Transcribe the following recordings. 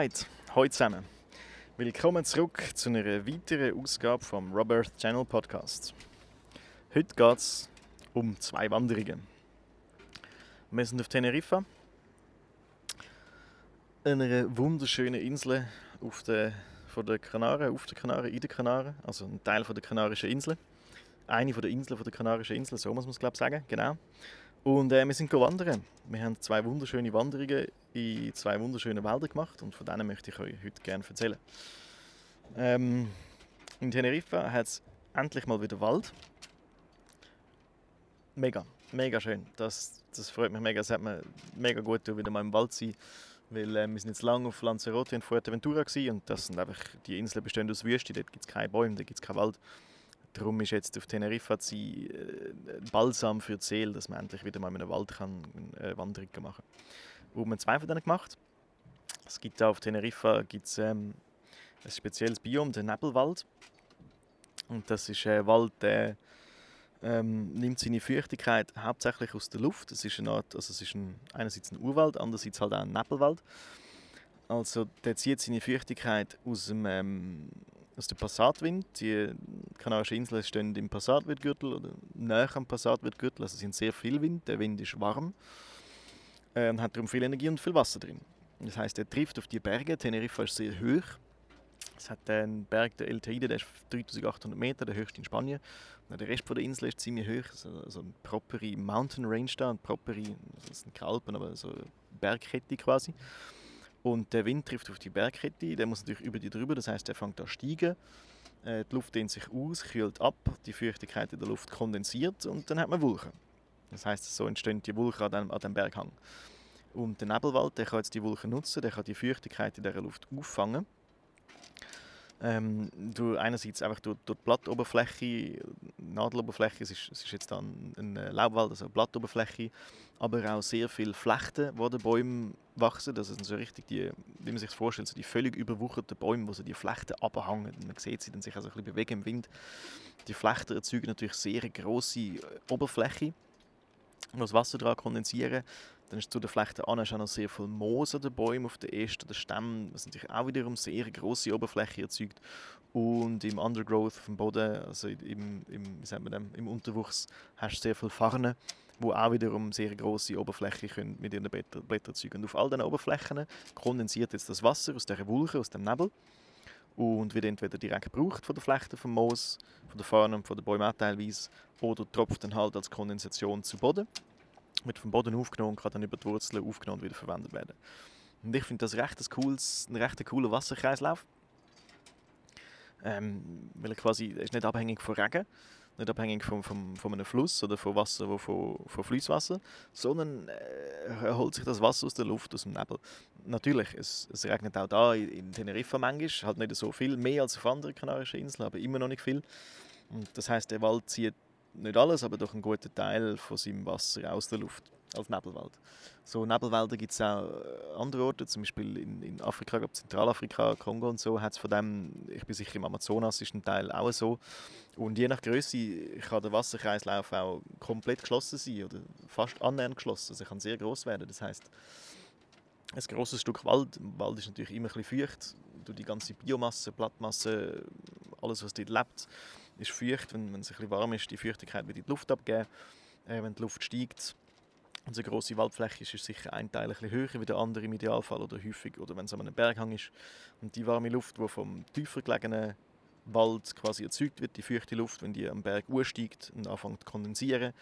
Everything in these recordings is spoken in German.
Alright, hallo zusammen. Willkommen zurück zu einer weiteren Ausgabe vom Robert Channel Podcast. Heute geht es um zwei Wanderungen. Wir sind auf Teneriffa, einer wunderschönen Insel auf der, von der Kanaren, auf den Kanaren, in den Kanaren, also ein Teil von der Kanarischen Insel. Eine von der Inseln der Kanarischen Insel, so muss man es glaube ich sagen, genau. Und äh, wir sind wandern. Wir haben zwei wunderschöne Wanderungen in zwei wunderschönen Wäldern gemacht und von denen möchte ich euch heute gerne erzählen. Ähm, in Teneriffa hat es endlich mal wieder Wald. Mega, mega schön. Das, das freut mich mega. Es hat mir mega gut, wieder mal im Wald zu sein. Weil äh, wir sind jetzt lange auf Lanzarote und Fuerteventura gewesen, und das sind einfach, die Inseln bestehen aus Wüste, dort gibt es keine Bäume, dort gibt es keinen Wald. Darum ist jetzt auf Teneriffa äh, ein Balsam für die Seele, dass man endlich wieder mal in einem Wald kann, eine Wanderung machen kann. Wo haben zwei von denen gemacht. Es gibt auf Teneriffa gibt's, ähm, ein spezielles Biom, den Nebelwald. Und das ist ein Wald, der ähm, nimmt seine Feuchtigkeit hauptsächlich aus der Luft. Es ist eine Art, also es ist ein, einerseits ein Urwald, andererseits halt auch ein Nebelwald. Also der zieht seine Feuchtigkeit aus dem, ähm, aus dem Passatwind. Die Kanarischen Inseln stehen im Passatwindgürtel oder näher am Passatwindgürtel. Also es sind sehr viel Wind. Der Wind ist warm äh, und hat darum viel Energie und viel Wasser drin. Das heißt, er trifft auf die Berge. Teneriffa ist sehr hoch. Es hat einen Berg, der El Teide, der ist 3800 Meter, der höchste in Spanien. Und der Rest der Insel ist ziemlich hoch. Also, also eine propere Mountain Range da, eine propere, das sind keine Alpen, aber so Bergkette quasi. Und der Wind trifft auf die Bergkette, der muss natürlich über die drüber, das heißt, der fängt an zu steigen. Äh, die Luft dehnt sich aus, kühlt ab, die Feuchtigkeit in der Luft kondensiert und dann hat man Wolken. Das heißt, so entstehen die Wolken an dem, an dem Berghang. Und der Nebelwald der kann jetzt die Wolken nutzen, der kann die Feuchtigkeit in der Luft auffangen. Ähm, du einerseits einfach durch, durch die Blattoberfläche, Nadeloberfläche, es ist, es ist jetzt dann ein Laubwald, also eine Blattoberfläche, aber auch sehr viele Flechten, wo die Bäume wachsen. Das sind so richtig die, wie man sich das vorstellt, so die völlig überwucherten Bäume, wo so die Flechten abhängen. Man sieht sie dann sich also ein bisschen bewegen im Wind. Die Flechten erzeugen natürlich sehr große Oberfläche, wo das Wasser daran kondensieren. Dann ist zu den Flechten an auch noch sehr viel Moos an den Bäumen, auf den Ästen, den Stämmen, was natürlich auch wiederum sehr große Oberfläche erzeugt. Und im Undergrowth auf dem Boden, also im, im, wie man dem, im Unterwuchs, hast du sehr viele Farnen, die auch wiederum sehr große Oberfläche können mit ihren Blättern erzeugen. Und auf all diesen Oberflächen kondensiert jetzt das Wasser aus dieser Wolke, aus dem Nebel und wird entweder direkt gebraucht von der Flechte vom Moos, von der Farne, von den Bäumen teilweise, oder tropft dann halt als Kondensation zu Boden wird vom Boden aufgenommen und kann dann über die Wurzeln aufgenommen und wieder verwendet werden. Und ich finde das recht ein, cooles, ein recht cooler Wasserkreislauf. Ähm, weil er quasi ist nicht abhängig von Regen, nicht abhängig von, von, von einem Fluss oder von Wasser, wo von, von Flusswasser, sondern äh, er holt sich das Wasser aus der Luft, aus dem Nebel. Natürlich, es, es regnet auch da in, in Teneriffa manchmal, halt nicht so viel, mehr als auf anderen kanarischen Inseln, aber immer noch nicht viel. Und das heißt, der Wald zieht nicht alles, aber doch einen guten Teil von seinem Wasser aus der Luft als Nebelwald. So Nebelwälder gibt es auch äh, andere Orte, zum Beispiel in, in Afrika, glaube Zentralafrika, Kongo und so, hat es von dem, ich bin sicher im Amazonas ist ein Teil auch so. Und je nach Größe kann der Wasserkreislauf auch komplett geschlossen sein oder fast annähernd geschlossen. Also kann sehr groß werden. Das heißt, ein großes Stück Wald, Wald ist natürlich immer ein bisschen feucht, durch die ganze Biomasse, Blattmasse, alles was dort lebt ist feucht, wenn, wenn es ein warm ist, die Feuchtigkeit wird in die Luft abgeben. Äh, wenn die Luft steigt und eine große Waldfläche ist, ist sicher ein Teil ein höher wie der andere im Idealfall oder häufig, oder wenn es an einem Berghang ist. Und die warme Luft, die vom tiefer gelegenen Wald quasi erzeugt wird, die feuchte Luft, wenn die am Berg steigt und anfängt zu kondensieren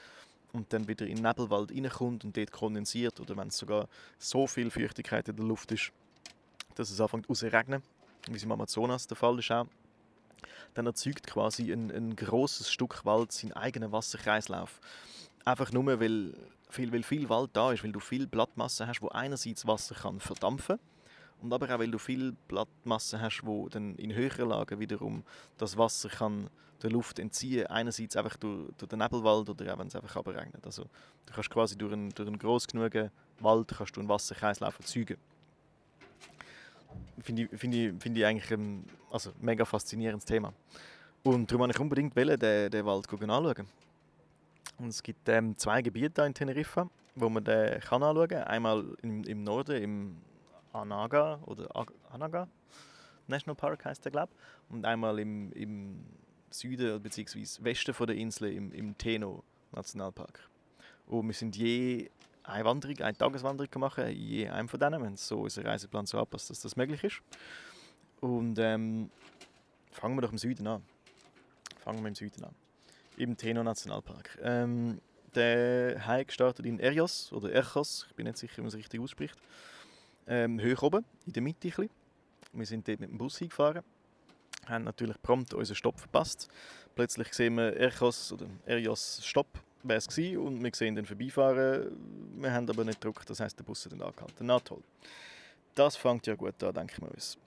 und dann wieder in den Nebelwald reinkommt und dort kondensiert, oder wenn es sogar so viel Feuchtigkeit in der Luft ist, dass es anfängt zu regnen, wie es im Amazonas der Fall ist auch, dann erzeugt quasi ein, ein großes Stück Wald seinen eigenen Wasserkreislauf. Einfach nur, weil viel, weil viel Wald da ist, weil du viel Blattmasse hast, wo einerseits Wasser kann verdampfen und aber auch, weil du viel Blattmasse hast, wo dann in höheren Lagen wiederum das Wasser kann der Luft entziehen einerseits einfach durch, durch den Nebelwald oder auch wenn es einfach regnet. Also du kannst quasi durch einen, durch einen gross genug Wald kannst du einen Wasserkreislauf erzeugen finde ich, find ich, find ich eigentlich ein also, mega faszinierendes Thema. Und darum wollte ich unbedingt wollen, den, den Wald anschauen. Und es gibt ähm, zwei Gebiete in Teneriffa, wo man den kann anschauen kann. Einmal im, im Norden, im Anaga oder Ag Anaga National Park heißt der, glaube Und einmal im, im Süden bzw. Westen von der Insel im, im Teno Nationalpark. Und wir sind je eine Wanderung, eine Tageswanderung gemacht, je einem von denen, wenn so unser Reiseplan so anpasst, dass das möglich ist. Und ähm, fangen wir doch im Süden an. Fangen wir im Süden an. Im Teno Nationalpark. Ähm, der Hike startet in Erios oder Erchos, ich bin nicht sicher, wie man es richtig ausspricht. Ähm, hoch oben, in der Mitte ein. Wir sind dort mit dem Bus hingefahren, haben natürlich prompt unseren Stopp verpasst. Plötzlich sehen wir Erchos oder Erios Stopp, wäre es gewesen, und wir sehen den vorbeifahren. Wir haben aber nicht gedrückt, das heisst, der Bus hat dann angehalten. Na toll. Das fängt ja gut an, denken wir uns.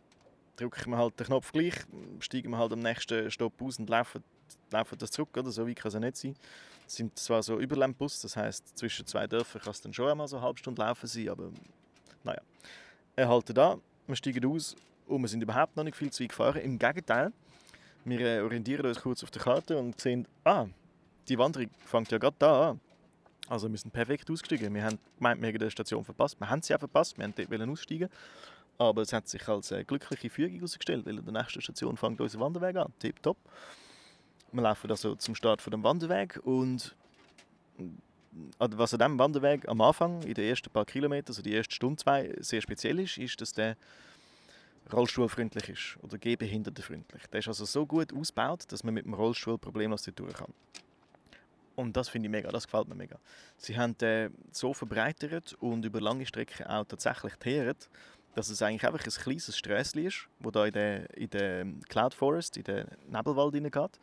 Drücken wir halt den Knopf gleich, steigen wir halt am nächsten Stopp aus und laufen, laufen das zurück, oder? So weit kann es ja nicht sein. Es sind zwar so Überlandbus, das heisst, zwischen zwei Dörfern kann es dann schon einmal so eine halbe Stunde laufen sein, aber naja. Er haltet da, wir steigen aus und wir sind überhaupt noch nicht viel zu weit gefahren. Im Gegenteil, wir äh, orientieren uns kurz auf der Karte und sehen, ah, die Wanderung fängt ja gerade da an. Also wir sind perfekt ausgestiegen. Wir haben gemeint, wir hätten die Station verpasst. Wir haben sie auch verpasst, wir wollten dort aussteigen. Aber es hat sich als äh, glückliche Fügung herausgestellt, weil an der nächsten Station fängt unser Wanderweg an. Tipptopp. Wir laufen also zum Start von dem Wanderweg und also was an diesem Wanderweg am Anfang, in den ersten paar Kilometern, also die ersten Stunde, zwei, sehr speziell ist, ist, dass der rollstuhlfreundlich ist oder gehbehindertenfreundlich. Der ist also so gut ausgebaut, dass man mit dem Rollstuhl problemlos durch kann. Und das finde ich mega, das gefällt mir mega. Sie haben den so verbreitert und über lange Strecken auch tatsächlich teert, dass es eigentlich einfach ein kleines Sträßchen ist, wo da in den, in den Cloud Forest, in den Nebelwald hineingeht.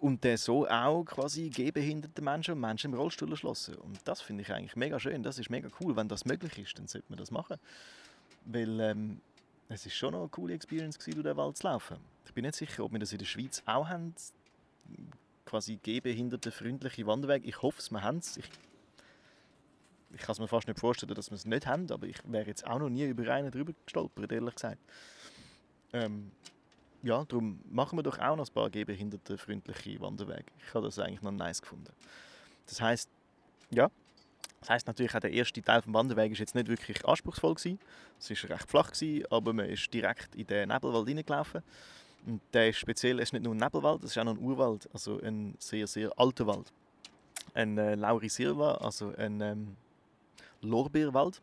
Und der so auch quasi gehbehinderte Menschen und Menschen im Rollstuhl erschlossen. Und das finde ich eigentlich mega schön, das ist mega cool. Wenn das möglich ist, dann sollte man das machen. Weil ähm, es ist schon noch eine coole Experience gewesen, durch den Wald zu laufen. Ich bin nicht sicher, ob wir das in der Schweiz auch haben, quasi gehbehindertenfreundliche Wanderwege. Ich hoffe es, wir haben es. Ich, ich kann es mir fast nicht vorstellen, dass wir es nicht haben, aber ich wäre jetzt auch noch nie über einen drüber gestolpert, ehrlich gesagt. Ähm, ja, darum machen wir doch auch noch ein paar gehbehindertenfreundliche Wanderwege. Ich habe das eigentlich noch nice gefunden. Das heißt, ja, das heißt natürlich auch der erste Teil des Wanderwegs ist jetzt nicht wirklich anspruchsvoll gewesen. Es ist recht flach gewesen, aber man ist direkt in den Nebelwald hineingelaufen. Und der ist speziell, es ist nicht nur ein Nebelwald, es ist auch noch ein Urwald, also ein sehr sehr alter Wald. Ein äh, Laurisilva, also ein ähm, Lorbeerwald.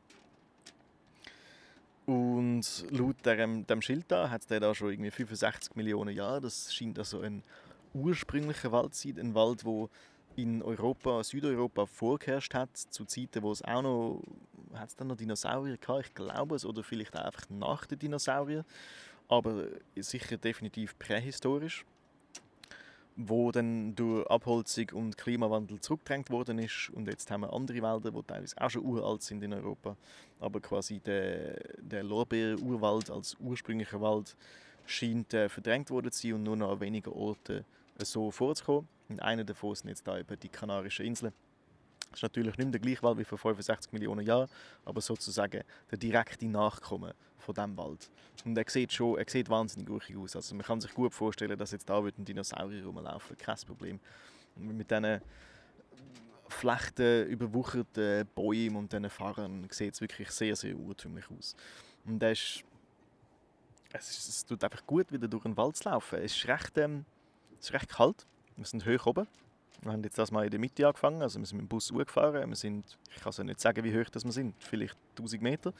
Und laut dem, dem Schild da hat es da schon irgendwie 65 Millionen Jahre. Das scheint also ein ursprünglicher Wald zu sein, ein Wald, wo in Europa, Südeuropa vorgeherrscht hat, zu Zeiten, wo es auch noch, hat dann noch Dinosaurier gehabt, ich glaube es, oder vielleicht auch einfach nach den Dinosauriern, aber sicher definitiv prähistorisch, wo dann durch Abholzung und Klimawandel zurückgedrängt worden ist und jetzt haben wir andere Wälder, die teilweise auch schon uralt sind in Europa, aber quasi der, der Lorbeer-Urwald als ursprünglicher Wald scheint äh, verdrängt worden zu sein und nur noch an wenigen Orten so vorzukommen. Und einer davon sind jetzt da eben die Kanarischen Inseln. Das ist natürlich nicht mehr der gleiche Wald wie vor 65 Millionen Jahren, aber sozusagen der direkte Nachkomme von diesem Wald. Und er sieht schon, er sieht wahnsinnig ruhig aus. Also man kann sich gut vorstellen, dass jetzt da ein Dinosaurier rumlaufen, kein Problem. Mit diesen Flechten überwucherten Bäumen und diesen Fahrern sieht es wirklich sehr, sehr urtümlich aus. Und ist, es, ist, es tut einfach gut, wieder durch den Wald zu laufen. Es ist recht, ähm, es ist recht kalt. Wir sind hoch oben. Wir haben jetzt das mal in der Mitte angefangen. Also wir sind mit dem Bus gefahren. Wir sind, ich kann es nicht sagen, wie hoch das wir sind. Vielleicht 1000 Meter.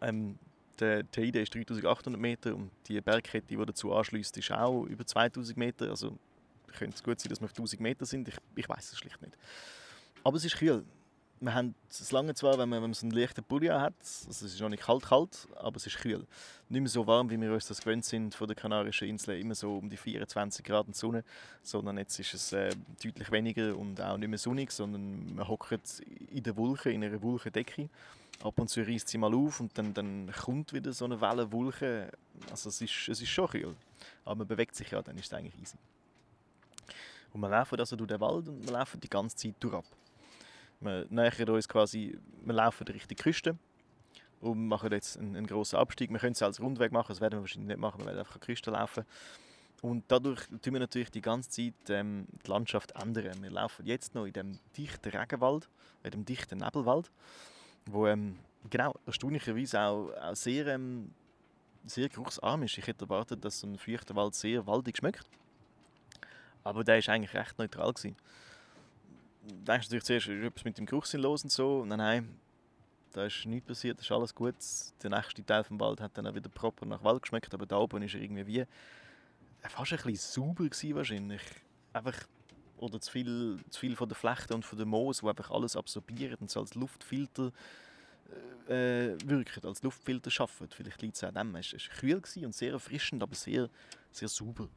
Ähm, der Teide ist 3800 Meter und die Bergkette, die dazu anschließt, ist auch über 2000 Meter. Also könnte es gut sein, dass wir auf 1000 Meter sind. Ich, ich weiß es schlicht nicht. Aber es ist kühl wir haben es lange zwar, wenn man, wenn man so einen leichten Pulli hat, also es ist noch nicht kalt kalt, aber es ist kühl. Nicht mehr so warm, wie wir uns das gewöhnt sind von den Kanarischen Inseln, immer so um die 24 Grad in Sonne, sondern jetzt ist es äh, deutlich weniger und auch nicht mehr sonnig, sondern man hockt in der Wolke, in einer Wolkendecke. Ab und zu reißt sie mal auf und dann, dann kommt wieder so eine Welle Wolke. Also es ist, es ist schon kühl, aber man bewegt sich ja, dann ist es eigentlich easy. Und wir laufen also durch den Wald und wir laufen die ganze Zeit durch ab. Wir nähern uns quasi, wir laufen Richtung Küste und machen jetzt einen, einen grossen Abstieg. Wir können es als Rundweg machen, das werden wir wahrscheinlich nicht machen, wir werden einfach an die Küste laufen. Und dadurch tun wir natürlich die ganze Zeit ähm, die Landschaft ändern. Wir laufen jetzt noch in dem dichten Regenwald, in dem dichten Nebelwald, wo ähm, genau, erstaunlicherweise auch, auch sehr, ähm, sehr geruchsarm ist. Ich hätte erwartet, dass so ein feuchter Wald sehr waldig schmeckt. Aber der war eigentlich recht neutral. Gewesen. Du denkst natürlich zuerst, ist etwas mit dem Geruchssinn los und so. Nein, nein, da ist nichts passiert, ist alles gut. Der nächste Teil vom Wald hat dann auch wieder proper nach Wald geschmeckt, aber da oben ist er irgendwie wie fast ein bisschen sauber gewesen wahrscheinlich. Einfach, oder zu viel, zu viel von der Flechte und von der Moos, wo einfach alles absorbiert und so als Luftfilter äh, wirkt, als Luftfilter schafft. Vielleicht liegt es an dem. Es war kühl und sehr erfrischend, aber sehr, sehr sauber.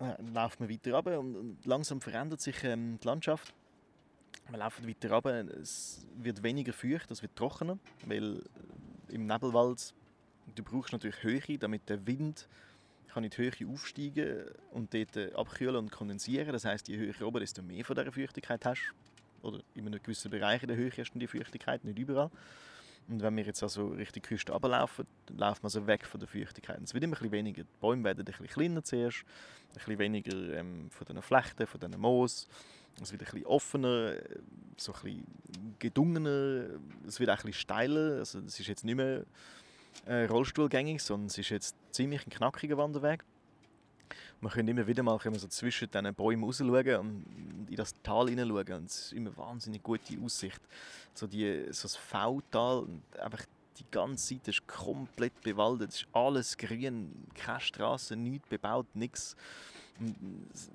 Dann läuft man weiter runter und, und langsam verändert sich ähm, die Landschaft. Wir laufen weiter runter, es wird weniger feucht, es wird trockener, weil im Nebelwald du brauchst natürlich Höhe, damit der Wind kann in die Höhe aufsteigen und dort äh, abkühlen und kondensieren. Das heißt, je höher oben, desto mehr von dieser Feuchtigkeit hast. Oder in einem gewissen Bereich in der Höhe hast du die Feuchtigkeit, nicht überall. Und wenn wir jetzt also Richtung Küste runterlaufen, dann laufen wir also weg von der Feuchtigkeit. Es wird immer ein bisschen weniger. Die Bäume werden ein bisschen kleiner zuerst, ein bisschen weniger ähm, von den Flechten, von den Moos. Es wird ein bisschen offener, so ein bisschen gedungener, es wird auch ein bisschen steiler. Also es ist jetzt nicht mehr äh, rollstuhlgängig, sondern es ist jetzt ziemlich ein knackiger Wanderweg. Man kann immer wieder mal so zwischen diesen Bäumen raus und in das Tal hineinschauen. Und es ist immer eine wahnsinnig gute Aussicht. So, die, so das V-Tal, einfach die ganze Seite ist komplett bewaldet. Es ist alles grün, keine Straße, nichts bebaut, nichts.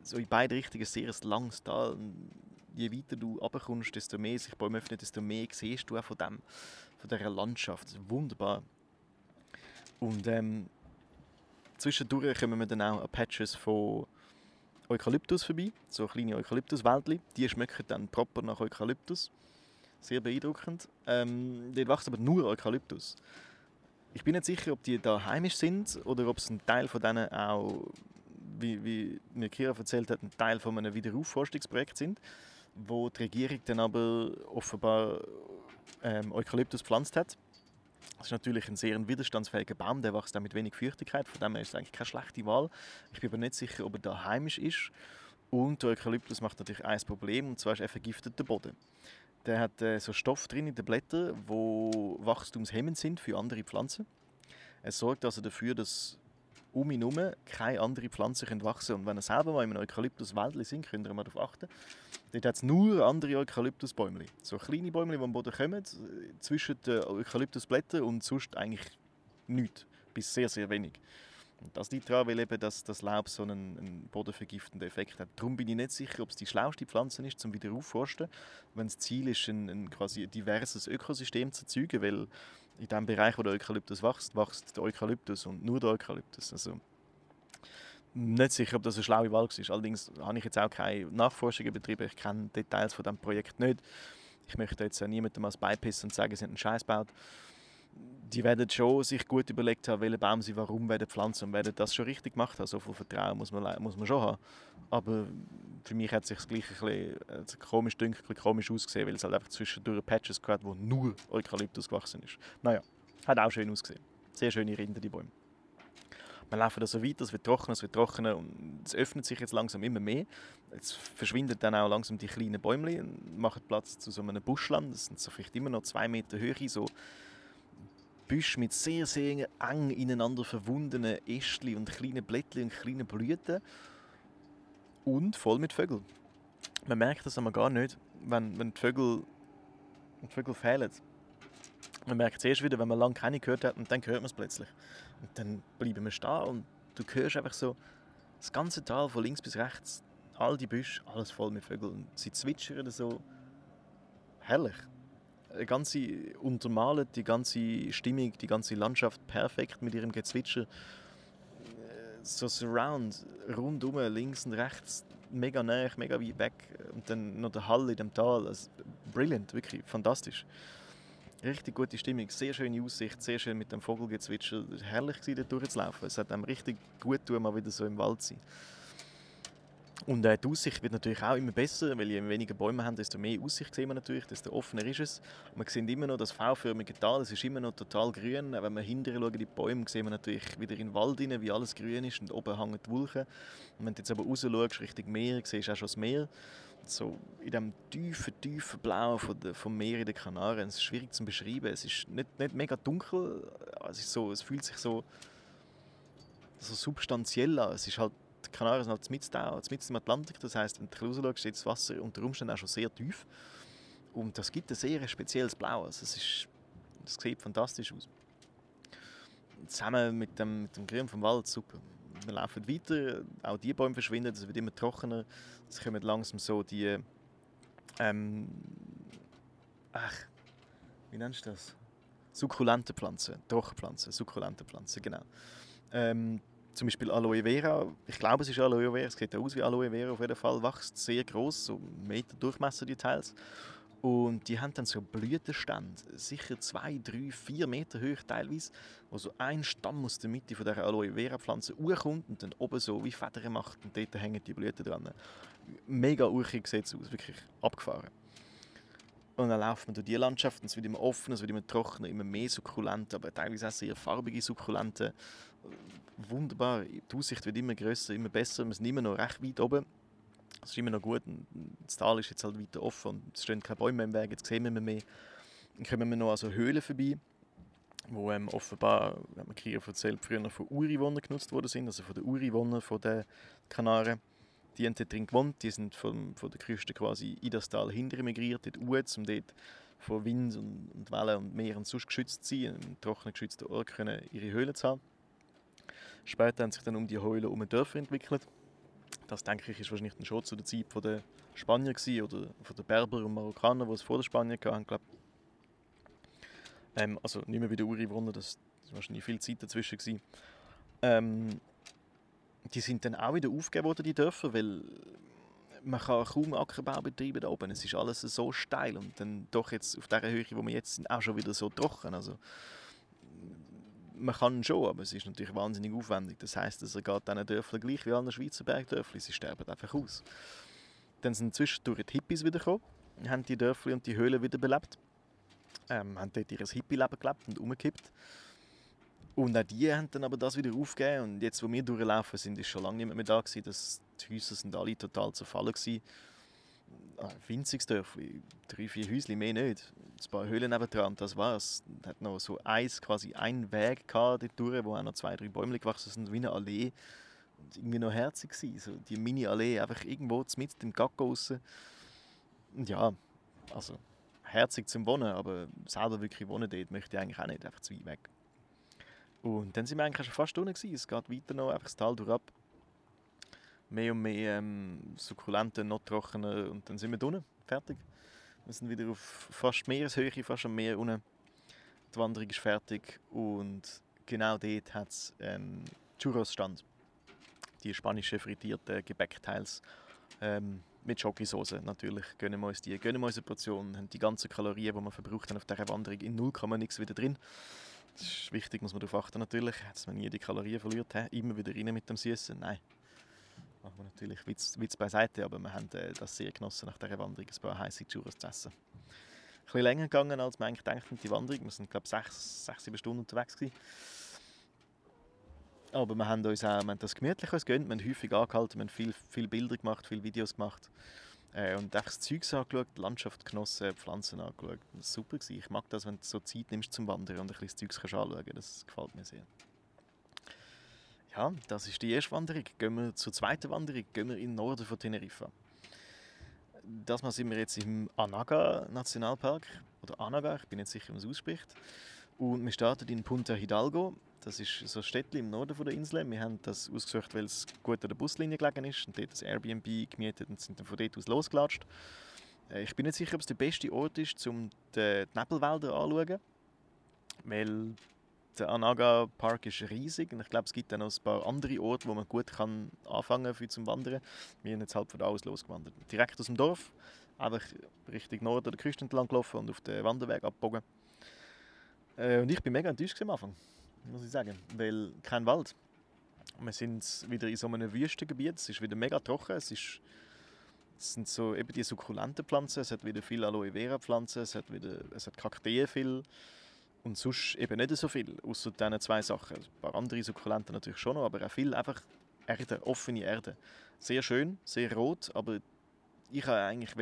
So in beide Richtungen sehr ein langes Tal. Und je weiter du runterkommst, desto mehr sich Bäume öffnen, desto mehr siehst du auch von, dem, von dieser Landschaft. Wunderbar. Und ähm, zwischendurch kommen wir dann auch an Patches von Eukalyptus vorbei, so kleine Eukalyptuswäldchen. Die schmecken dann proper nach Eukalyptus. Sehr beeindruckend. Ähm, dort wächst aber nur Eukalyptus. Ich bin nicht sicher, ob die da heimisch sind oder ob es ein Teil von denen auch, wie, wie mir Kira erzählt hat, ein Teil von einem Wiederaufforstungsprojekt sind, wo die Regierung dann aber offenbar ähm, Eukalyptus gepflanzt hat das ist natürlich ein sehr widerstandsfähiger Baum, der wächst auch mit wenig Feuchtigkeit, von dem her ist es eigentlich keine schlechte Wahl. Ich bin aber nicht sicher, ob er da heimisch ist. Und der Eukalyptus macht natürlich ein Problem, und zwar ist er vergiftet der Boden. Der hat äh, so Stoff drin in den Blättern, wo wachstumshemmend sind für andere Pflanzen. Er sorgt also dafür, dass um ihn herum keine anderen Pflanzen wachsen können. Und wenn ihr selber mal in einem Eukalyptuswäldchen sind, könnt ihr mal darauf achten. Dort hat es nur andere Eukalyptusbäume. So kleine Bäume, die am Boden kommen, zwischen den Eukalyptusblättern und sonst eigentlich nichts, bis sehr, sehr wenig. Und das liegt daran, weil eben das, das Laub so einen, einen bodenvergiftenden Effekt hat. Darum bin ich nicht sicher, ob es die schlauste Pflanze ist, zum wieder aufforsten, wenn das Ziel ist, ein, ein quasi diverses Ökosystem zu erzeugen, weil in dem Bereich, wo der Eukalyptus wächst, wächst der Eukalyptus und nur der Eukalyptus. Also, nicht sicher, ob das eine schlaue Wahl ist. Allerdings habe ich jetzt auch keine Nachforschungen betrieben. Ich kenne Details von diesem Projekt nicht. Ich möchte jetzt niemandem als beipissen und sagen, sie haben einen Scheiß gebaut die werden schon sich gut überlegt haben, welche Baum sie warum werden pflanzen und werden das schon richtig gemacht haben. So viel Vertrauen muss man, muss man schon haben. Aber für mich hat es sich gleich ein bisschen komisch dünkel, komisch ausgesehen, weil es halt einfach zwischendurch Patches gab, wo nur Eukalyptus gewachsen ist. Naja, hat auch schön ausgesehen. Sehr schöne Rinder, die Bäume. Wir laufen da so weiter, es wird trockener, es wird trockener und es öffnet sich jetzt langsam immer mehr. Jetzt verschwinden dann auch langsam die kleinen Bäume und machen Platz zu so einem Buschland. Das sind so vielleicht immer noch zwei Meter Höhe, so Büsche mit sehr, sehr eng ineinander verbundenen Ästchen und kleinen Blättchen und kleinen Blüten und voll mit Vögeln. Man merkt das aber gar nicht, wenn, wenn die, Vögel, die Vögel fehlen. Man merkt es erst wieder, wenn man lange keine gehört hat und dann hört man es plötzlich. Und dann bleiben wir stehen und du hörst einfach so das ganze Tal von links bis rechts, all die Büsche, alles voll mit Vögeln. Und sie zwitschern so herrlich ganze untermalen die ganze Stimmung, die ganze Landschaft perfekt mit ihrem Gezwitscher. So Surround, rundum, links und rechts, mega nah, mega weit weg. Und dann noch der Hall in dem Tal. Also, brilliant, wirklich fantastisch. Richtig gute Stimmung, sehr schöne Aussicht, sehr schön mit dem Vogelgezwitscher. Herrlich war, dort durchzulaufen. Es hat einem richtig gut getan, mal wieder so im Wald zu sein. Und äh, die Aussicht wird natürlich auch immer besser, weil je weniger Bäume haben, desto mehr Aussicht sehen wir natürlich, desto offener ist es. Und wir sehen immer noch das V-förmige Tal, es ist immer noch total grün. Wenn wir hinterher schauen, die Bäume, sehen wir natürlich wieder in den Wald rein, wie alles grün ist und oben hängen die Wolken. Und wenn du jetzt aber raus schaust, Richtung Meer, siehst du auch schon das Meer. So in dem tiefen, tiefen Blau von der, vom Meer in den Kanaren. Es ist schwierig zu beschreiben. Es ist nicht, nicht mega dunkel, es, ist so, es fühlt sich so, so substanziell an. Es ist halt, die Kanaren sind halt mitten, da, mitten im Atlantik, das heißt, wenn du rausschaust, steht das Wasser unter Umständen auch schon sehr tief. Und das gibt ein sehr spezielles Blau. Also es ist, das sieht fantastisch aus. Zusammen mit dem, mit dem Grün vom Wald, super wir laufen weiter, auch die Bäume verschwinden, es wird immer trockener. Es kommen langsam so die, ähm, ach, wie nennst du das? Sukkulente Pflanzen, Trockenpflanzen, sukkulente Pflanzen, genau. Ähm, zum Beispiel Aloe Vera, ich glaube es ist Aloe Vera, es sieht aus wie Aloe Vera auf jeden Fall, wächst sehr groß, so Meter Durchmesser die Teils. Und die haben dann so Blütenstände, sicher zwei, drei, vier Meter hoch teilweise, wo so ein Stamm aus der Mitte von dieser Aloe Vera Pflanze hochkommt und dann oben so wie Federn macht und dort hängen die Blüten dran. Mega urchig sieht es aus, wirklich abgefahren. Und dann laufen wir durch die Landschaft und es wird immer offener, es wird immer trockener, immer mehr Sukkulenten, aber teilweise auch sehr farbige Sukkulenten. Wunderbar, die Aussicht wird immer größer, immer besser, wir sind immer noch recht weit oben es ist immer noch gut. Das Tal ist jetzt halt weiter offen und es stehen keine Bäume mehr im Weg, jetzt sehen wir mehr. Dann kommen wir noch an so Höhlen vorbei, wo ähm, offenbar, wenn man Krieg erzählt, früher noch von Ureinwohnern genutzt worden sind, also von den Ureinwohnern von den Kanaren. Die haben dort drin gewohnt, die sind von, von der Küste quasi in das Tal hinter migriert, dort hoch, um dort von Wind und, und Wellen und Meer und sonst geschützt zu sein, im trockenen geschützten Ort können ihre Höhlen zu haben. Später haben sich dann um die Höhlen um Dörfer entwickelt das denke ich ist wahrscheinlich schon zu der Zeit der Spanier gewesen, oder den Berber und Marokkaner, die es vor den Spaniern hatten, glaube ähm, Also nicht mehr bei den Ureinwohnern, das war wahrscheinlich viel Zeit dazwischen gewesen. Ähm, die sind dann auch wieder aufgegeben worden, die Dörfer, weil man kann kaum Ackerbau betreiben da oben. Es ist alles so steil und dann doch jetzt auf der Höhe, wo wir jetzt sind, auch schon wieder so trocken. Also man kann schon, aber es ist natürlich wahnsinnig aufwendig. Das heißt, es geht diesen Dörfern gleich wie allen Schweizer Bergdörfern, sie sterben einfach aus. Dann sind zwischendurch die Hippies wiedergekommen, haben die Dörfer und die Höhlen wieder belebt, ähm, haben dort ihr Hippie-Leben gelebt und umgekippt. Und auch die haben dann aber das wieder aufgegeben und jetzt, wo wir durchlaufen sind, ist schon lange nicht mehr da gewesen. Das, die Häuser sind alle total zerfallen gewesen ein winziges Dörfli, drei, vier Häuschen, mehr nicht. Ein paar Höhlen nebendran, das war's. Es hat noch so eins, quasi einen Weg dort durch, wo auch noch zwei, drei Bäume gewachsen sind, wie eine Allee. Und irgendwie noch herzig gewesen, so die Mini-Allee, einfach irgendwo mit im Gacko raus. Und ja, also herzig zum Wohnen, aber selber wirklich wohnen dort möchte ich eigentlich auch nicht, einfach zu weit weg. Und dann sind wir eigentlich schon fast unten. Es geht weiter noch, einfach das Tal durch mehr und mehr ähm, Sukkulenten, noch trockener und dann sind wir unten, fertig. Wir sind wieder auf fast Meereshöhe, fast am Meer unten. Die Wanderung ist fertig und genau dort hat es einen Churros-Stand. Die spanischen frittierten Gebäckteils ähm, mit Schokosauce natürlich. Gönnen wir uns die, gönnen wir uns eine Portion, haben die ganzen Kalorien, die wir verbraucht haben auf dieser Wanderung, in 0, nichts wieder drin. Das ist wichtig, muss man darauf achten natürlich, dass man nie die Kalorien verliert. He? Immer wieder rein mit dem Süßen. Nein, machen wir natürlich Witz, Witz beiseite, aber wir haben äh, das sehr genossen, nach dieser Wanderung ein paar heiße Churros zu essen. Ein bisschen länger gegangen, als wir eigentlich gedacht die Wanderung. Wir sind, glaube ich, sechs, sieben Stunden unterwegs gewesen. Aber wir haben uns auch wir haben das gemütlich uns gönnt. Wir haben häufig angehalten, wir haben viel, viel Bilder gemacht, viele Videos gemacht. Äh, und einfach das Zeug angeschaut, die Landschaft genossen, Pflanzen angeschaut. Das war super. Gewesen. Ich mag das, wenn du so Zeit nimmst zum Wandern und ein bisschen das Zeug anschauen kannst. Das gefällt mir sehr. Ja, das ist die erste Wanderung. Gehen wir zur zweiten Wanderung, gehen wir in den Norden von Teneriffa. Das Mal sind wir jetzt im Anaga Nationalpark, oder Anaga, ich bin nicht sicher, wie man es ausspricht. Und wir starten in Punta Hidalgo. Das ist so ein Städtchen im Norden der Insel. Wir haben das ausgesucht, weil es gut an der Buslinie gelegen ist und dort das Airbnb gemietet und sind dann von dort aus losgelatscht. Äh, ich bin nicht sicher, ob es der beste Ort ist, um die Nebelwälder anzuschauen, weil der Anaga Park ist riesig und ich glaube, es gibt dann noch ein paar andere Orte, wo man gut kann anfangen kann zum Wandern. Wir sind jetzt halt von da aus losgewandert. Direkt aus dem Dorf, einfach Richtung Norden der Küste entlang gelaufen und auf den Wanderweg abgebogen. Äh, und ich bin mega enttäuscht am Anfang, muss ich sagen, weil kein Wald. Wir sind wieder in so einem Wüstengebiet, es ist wieder mega trocken, es ist es sind so eben die sukkulenten Pflanzen, es hat wieder viele Aloe Vera Pflanzen, es hat wieder es hat Kakteen viel und sonst eben nicht so viel, außer diesen zwei Sachen. Ein paar andere Sukkulenten natürlich schon noch, aber auch viel einfach Erde, offene Erde. Sehr schön, sehr rot, aber ich wollte eigentlich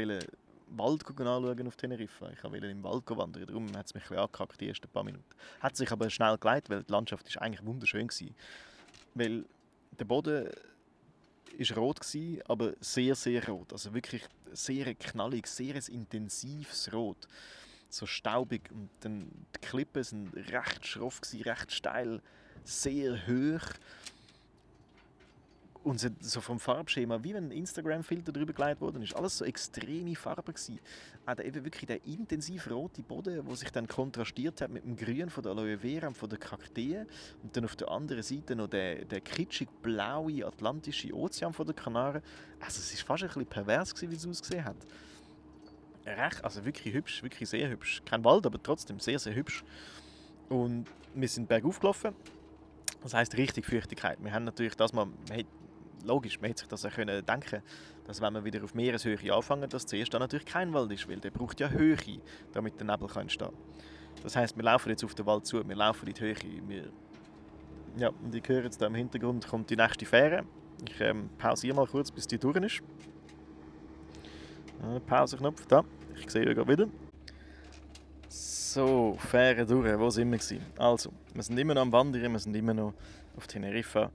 Wald anschauen auf Teneriffa. Ich wollte im Wald wandern, darum hat es mich ein bisschen angekackt, die ersten paar Minuten. Hat sich aber schnell geleitet, weil die Landschaft ist eigentlich wunderschön war. Weil der Boden ist rot gewesen, aber sehr, sehr rot. Also wirklich sehr knallig, sehr intensives Rot. So staubig. Und dann die Klippen sind recht schroff gewesen, recht steil, sehr hoch und so vom Farbschema, wie wenn ein Instagram-Filter drüber gelegt worden ist, alles so extreme Farben gewesen. Auch eben wirklich der intensiv rote Boden, der sich dann kontrastiert hat mit dem Grün von der Aloe Vera und von der Kakteen und dann auf der anderen Seite noch der, der kitschig blaue atlantische Ozean von der Kanaren. Also es ist fast ein bisschen pervers gewesen, wie es ausgesehen hat. Recht, also wirklich hübsch, wirklich sehr hübsch. Kein Wald, aber trotzdem sehr, sehr hübsch. Und wir sind bergauf gelaufen. Das heißt richtig Feuchtigkeit. Wir haben natürlich das mal, logisch, man hätte sich das ja können denken dass wenn wir wieder auf Meereshöhe anfangen, dass zuerst dann natürlich kein Wald ist, weil der braucht ja Höhe, damit der Nebel kann entstehen Das heißt, wir laufen jetzt auf den Wald zu, wir laufen in die Höhe. Wir ja, und ich höre jetzt da im Hintergrund kommt die nächste Fähre. Ich ähm, pausiere mal kurz, bis die durch ist. Äh, Pauseknopf da. Ich sehe euch wieder. So, Fähre durch. Wo sind wir? Gewesen? Also, wir sind immer noch am Wandern, wir sind immer noch auf Teneriffa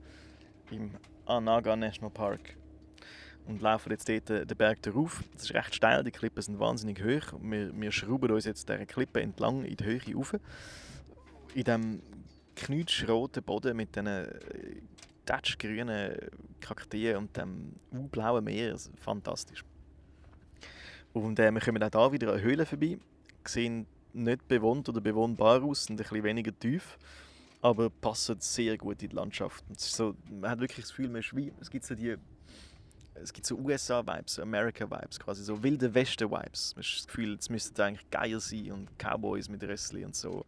im Anaga National Park und laufen jetzt dort den Berg darauf. Es ist recht steil, die Klippen sind wahnsinnig hoch. Wir, wir schrauben uns jetzt diese Klippe entlang in die Höhe rauf. In diesem knutschroten Boden mit diesen äh, Kakteen und dem blauen Meer. Fantastisch. Und äh, wir kommen auch hier wieder an Höhlen vorbei. Sehen nicht bewohnt oder bewohnbar aus, sind ein bisschen weniger tief aber passen sehr gut in die Landschaft. So, man hat wirklich das Gefühl, man ist wie, es gibt so die es gibt so USA-Vibes, America-Vibes, quasi so wilde Westen-Vibes. Man hat das Gefühl, es müsste eigentlich geil sein und Cowboys mit Rössli und so.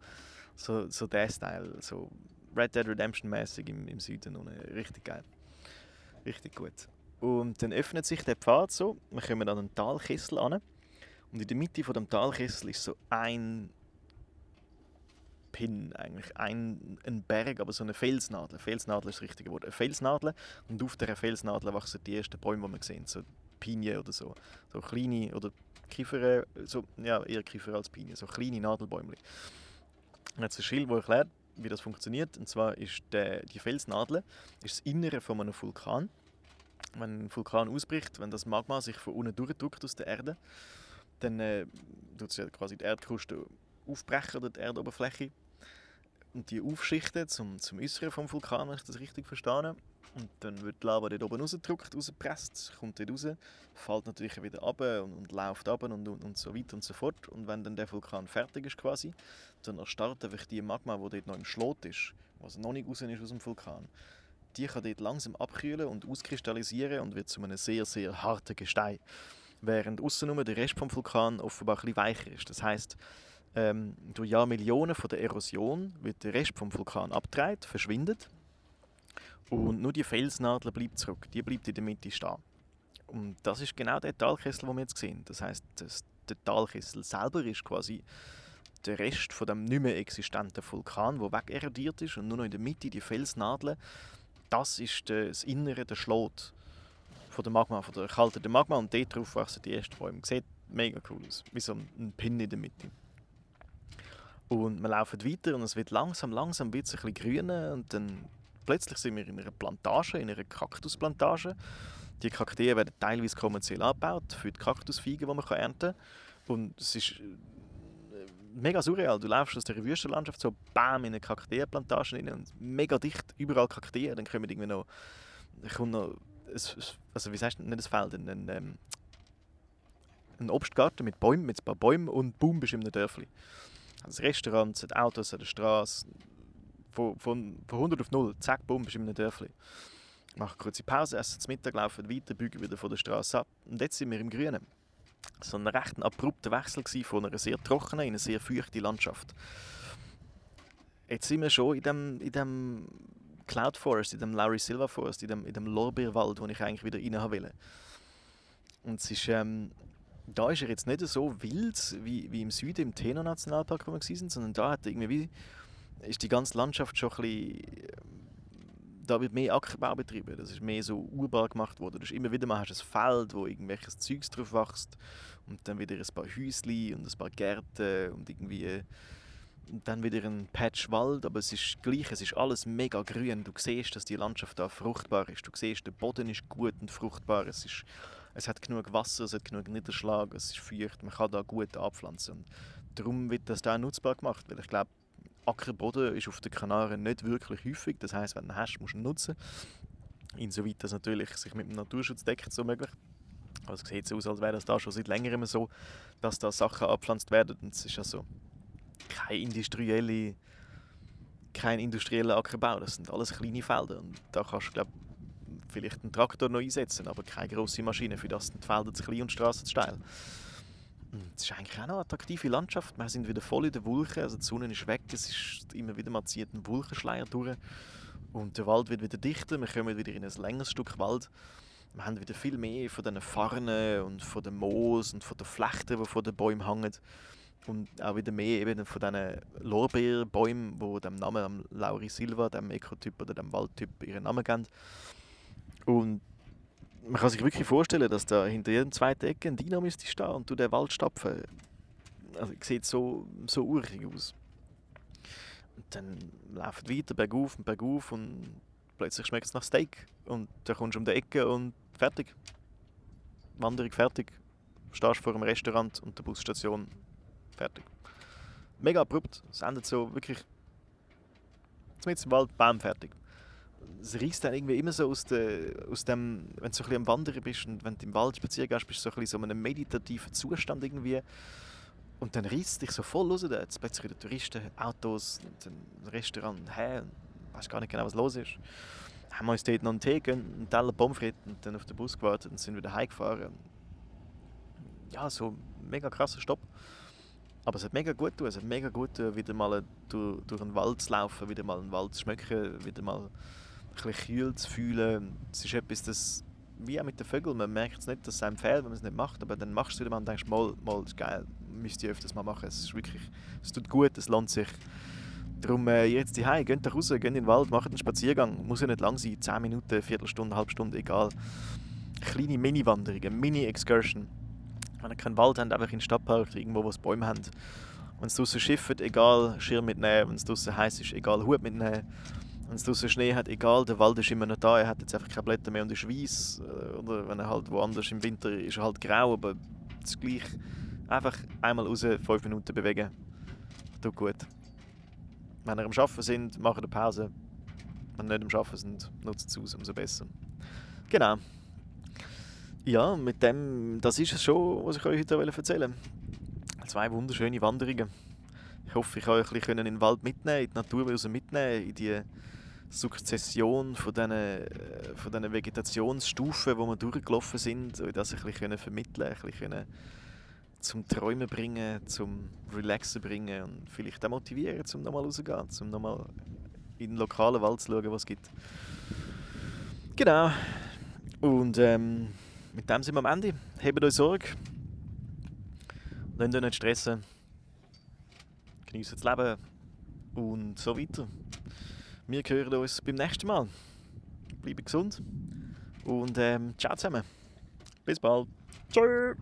So, so der Style, so Red Dead Redemption-mäßig im, im Süden. Und richtig geil. Richtig gut. Und dann öffnet sich der Pfad so, wir kommen an einen Talkessel an. Und in der Mitte von dem Talkessel ist so ein Pin, eigentlich ein, ein Berg, aber so eine Felsnadel. Felsnadel ist das richtige Wort. Eine Felsnadel und auf dieser Felsnadel wachsen die ersten Bäume, die man sehen, so Pinie oder so. So kleine, oder Kiefer, so, ja, eher Kiefer als Pinie, so kleine Nadelbäume. Und jetzt ein Schild, das erklärt, wie das funktioniert. Und zwar ist der, die Felsnadel ist das Innere von einem Vulkan. Wenn ein Vulkan ausbricht, wenn das Magma sich von unten durchdrückt aus der Erde, dann äh, tut es ja quasi die Erdkruste aufbrechen oder die Erdoberfläche und die aufschichten zum, zum Äußeren vom Vulkan, wenn ich das richtig verstehe. Und dann wird die Lava dort oben rausgedrückt, rausgepresst, kommt dort raus, fällt natürlich wieder ab und, und läuft ab und, und, und so weiter und so fort. Und wenn dann der Vulkan fertig ist quasi, dann erstarrt einfach die Magma, die dort noch im Schlot ist, was noch nicht raus ist aus dem Vulkan. Die kann dort langsam abkühlen und auskristallisieren und wird zu einem sehr, sehr harten Gestein. Während außen der Rest vom Vulkan offenbar bisschen weicher ist. Das heißt, ähm, durch Jahrmillionen von der Erosion wird der Rest vom Vulkan abgedreht, verschwindet und nur die Felsnadel bleibt zurück. Die bleibt in der Mitte stehen. Und das ist genau der Talkessel, den wir jetzt sehen. Das heißt, der Talkessel selber ist quasi der Rest von dem nicht mehr existenten Vulkan, der wegerodiert ist und nur noch in der Mitte die Felsnadeln. Das ist das Innere, der Schlot von der Magma, von der kalten Magma und dort drauf wachsen die ersten Bäume. Sieht mega cool aus, wie so ein Pin in der Mitte. Und wir laufen weiter und es wird langsam, langsam wird es ein bisschen grüner und dann plötzlich sind wir in einer Plantage, in einer Kaktusplantage. Die Kakteen werden teilweise kommerziell angebaut für die Kaktusfeigen, die man ernten kann. Und es ist mega surreal. Du läufst aus der Wüstenlandschaft so bam in eine Kakteenplantage rein und mega dicht, überall Kakteen. Dann kommen irgendwie noch, kommt noch also wie du, nicht ein Feld, ein, ein, ähm, ein Obstgarten mit Bäumen, mit ein paar Bäumen und boom, bist du in einem Dörfli. Das Restaurant, die Autos an der Straße. Von, von, von 100 auf 0, zack, bumm, bist du in einem Dörfli. Machen kurze Pause, essen zum Mittag, laufen weiter, bügen wieder von der Straße ab. Und jetzt sind wir im Grünen. So ein recht abrupter Wechsel von einer sehr trockenen in eine sehr feuchte Landschaft. Jetzt sind wir schon in dem, in dem Cloud Forest, in dem Larry Silva Forest, in dem, in dem Lorbeerwald, wo ich eigentlich wieder rein will. Und es ist, ähm, da ist er jetzt nicht so wild wie, wie im Süden, im Teno Nationalpark, wo wir waren, sondern da hat irgendwie ist die ganze Landschaft schon ein bisschen, da wird mehr Ackerbau betrieben. Das ist mehr so urbar gemacht worden. Du hast immer wieder mal hast ein Feld, wo irgendwelches Zeugs drauf wächst und dann wieder ein paar Häuschen und ein paar Gärten und irgendwie und dann wieder ein Patch Wald, aber es ist gleich, es ist alles mega grün. Du siehst, dass die Landschaft da fruchtbar ist. Du siehst, der Boden ist gut und fruchtbar. Es, ist, es hat genug Wasser, es hat genug Niederschlag, es ist feucht, man kann da gut anpflanzen. Und darum wird das da nutzbar gemacht, weil ich glaube, Ackerboden ist auf den Kanaren nicht wirklich häufig. Das heißt, wenn du ihn hast, musst du ihn nutzen. Insoweit das natürlich sich mit dem Naturschutz deckt, so möglich. Also es sieht so aus, als wäre das da schon seit längerem so, dass da Sachen abpflanzt werden. Und es ist also kein industrielle kein industrieller Ackerbau, das sind alles kleine Felder und da kannst du glaub, vielleicht einen Traktor noch einsetzen, aber keine große Maschine, für das sind die Felder zu klein und die Straßen zu steil. Es ist eigentlich auch eine attraktive Landschaft. Wir sind wieder voll in den Wolken, also die Sonne ist weg, es ist immer wieder mal ein Wolkenschleier durch und der Wald wird wieder dichter, wir kommen wieder in ein längeres Stück Wald. Wir haben wieder viel mehr von diesen Farnen und von den Moos und von den Flechten, die von den Bäumen hängen und auch wieder mehr eben von diesen Lorbeerbäumen, die dem Namen Lauri Silva, dem Ekotyp oder dem Waldtyp, ihren Namen geben. Und man kann sich wirklich vorstellen, dass da hinter jedem zweiten Ecke ein müsste stehen und du den Wald stapfen. Also sieht so, so urig aus. Und dann läuft weiter bergauf und bergauf und plötzlich schmeckt es nach Steak. Und dann kommst du um die Ecke und fertig. Wanderung fertig. Stehst vor einem Restaurant und der Busstation fertig. Mega abrupt. Es endet so wirklich mit im Wald, bam, fertig. Es reißt dann irgendwie immer so aus, de, aus dem, wenn du so ein bisschen am Wandern bist und wenn du im Wald spazieren gehst, bist du so ein bisschen so in einem meditativen Zustand irgendwie. Und dann reißt dich so voll. Da jetzt plötzlich wieder Touristen, Autos, ein Restaurant, hey, weißt gar nicht genau, was los ist. Haben wir uns dort noch einen Tee gegönnt, einen Teller Pommes frites und dann auf den Bus gewartet und sind wieder heimgefahren. Ja, so ein mega krasser Stopp. Aber es hat mega gut getan. Es hat mega gut getan, wieder mal durch, durch einen Wald zu laufen, wieder mal einen Wald zu schmecken, wieder mal ein bisschen kühl zu fühlen. Es ist etwas, das, wie auch mit den Vögeln, man merkt es nicht, dass es einem fehlt, wenn man es nicht macht, aber dann machst du es wieder mal und denkst, mal, mal, ist geil, müsst ihr öfters mal machen. Es ist wirklich, es tut gut, es lohnt sich. Darum äh, jetzt die Hause, geht raus, geht in den Wald, macht einen Spaziergang. Muss ja nicht lang sein, 10 Minuten, Viertelstunde, halbe Stunde, egal. Kleine Mini-Wanderungen, Mini-Excursion wenn ihr keinen Wald habt, einfach in den Stadtpark, irgendwo, wo es Bäume haben. Wenn es draußen schifft, egal, Schirm mitnehmen. Wenn es draußen heiß ist, egal, Hut mitnehmen. Wenn es draußen Schnee hat, egal, der Wald ist immer noch da, er hat jetzt einfach keine Blätter mehr und ist weiß. Äh, oder wenn er halt woanders im Winter ist, er halt grau, aber das gleich. Einfach einmal raus, fünf Minuten bewegen. Tut gut. Wenn ihr am Arbeiten sind, macht eine Pause. Wenn ihr nicht am Arbeiten sind, nutzt es aus, umso besser. Genau. Ja, mit dem, das ist es schon, was ich euch heute erzählen wollte. Zwei wunderschöne Wanderungen. Ich hoffe, ich kann euch ein bisschen in den Wald mitnehmen, in die Natur mitnehmen, in die Sukzession von diesen, äh, von diesen Vegetationsstufen, wo wir durchgelaufen sind, und das ein bisschen vermitteln, ein bisschen zum Träumen bringen, zum Relaxen bringen und vielleicht auch motivieren, zum nochmal rauszugehen, zum nochmal in den lokalen Wald zu schauen, was es gibt. Genau. Und ähm, mit dem sind wir am Ende. Hebt euch Sorge. Lasst euch nicht stressen. Genießt das Leben. Und so weiter. Wir hören uns beim nächsten Mal. Bleibt gesund. Und ähm, ciao zusammen. Bis bald. Tschüss.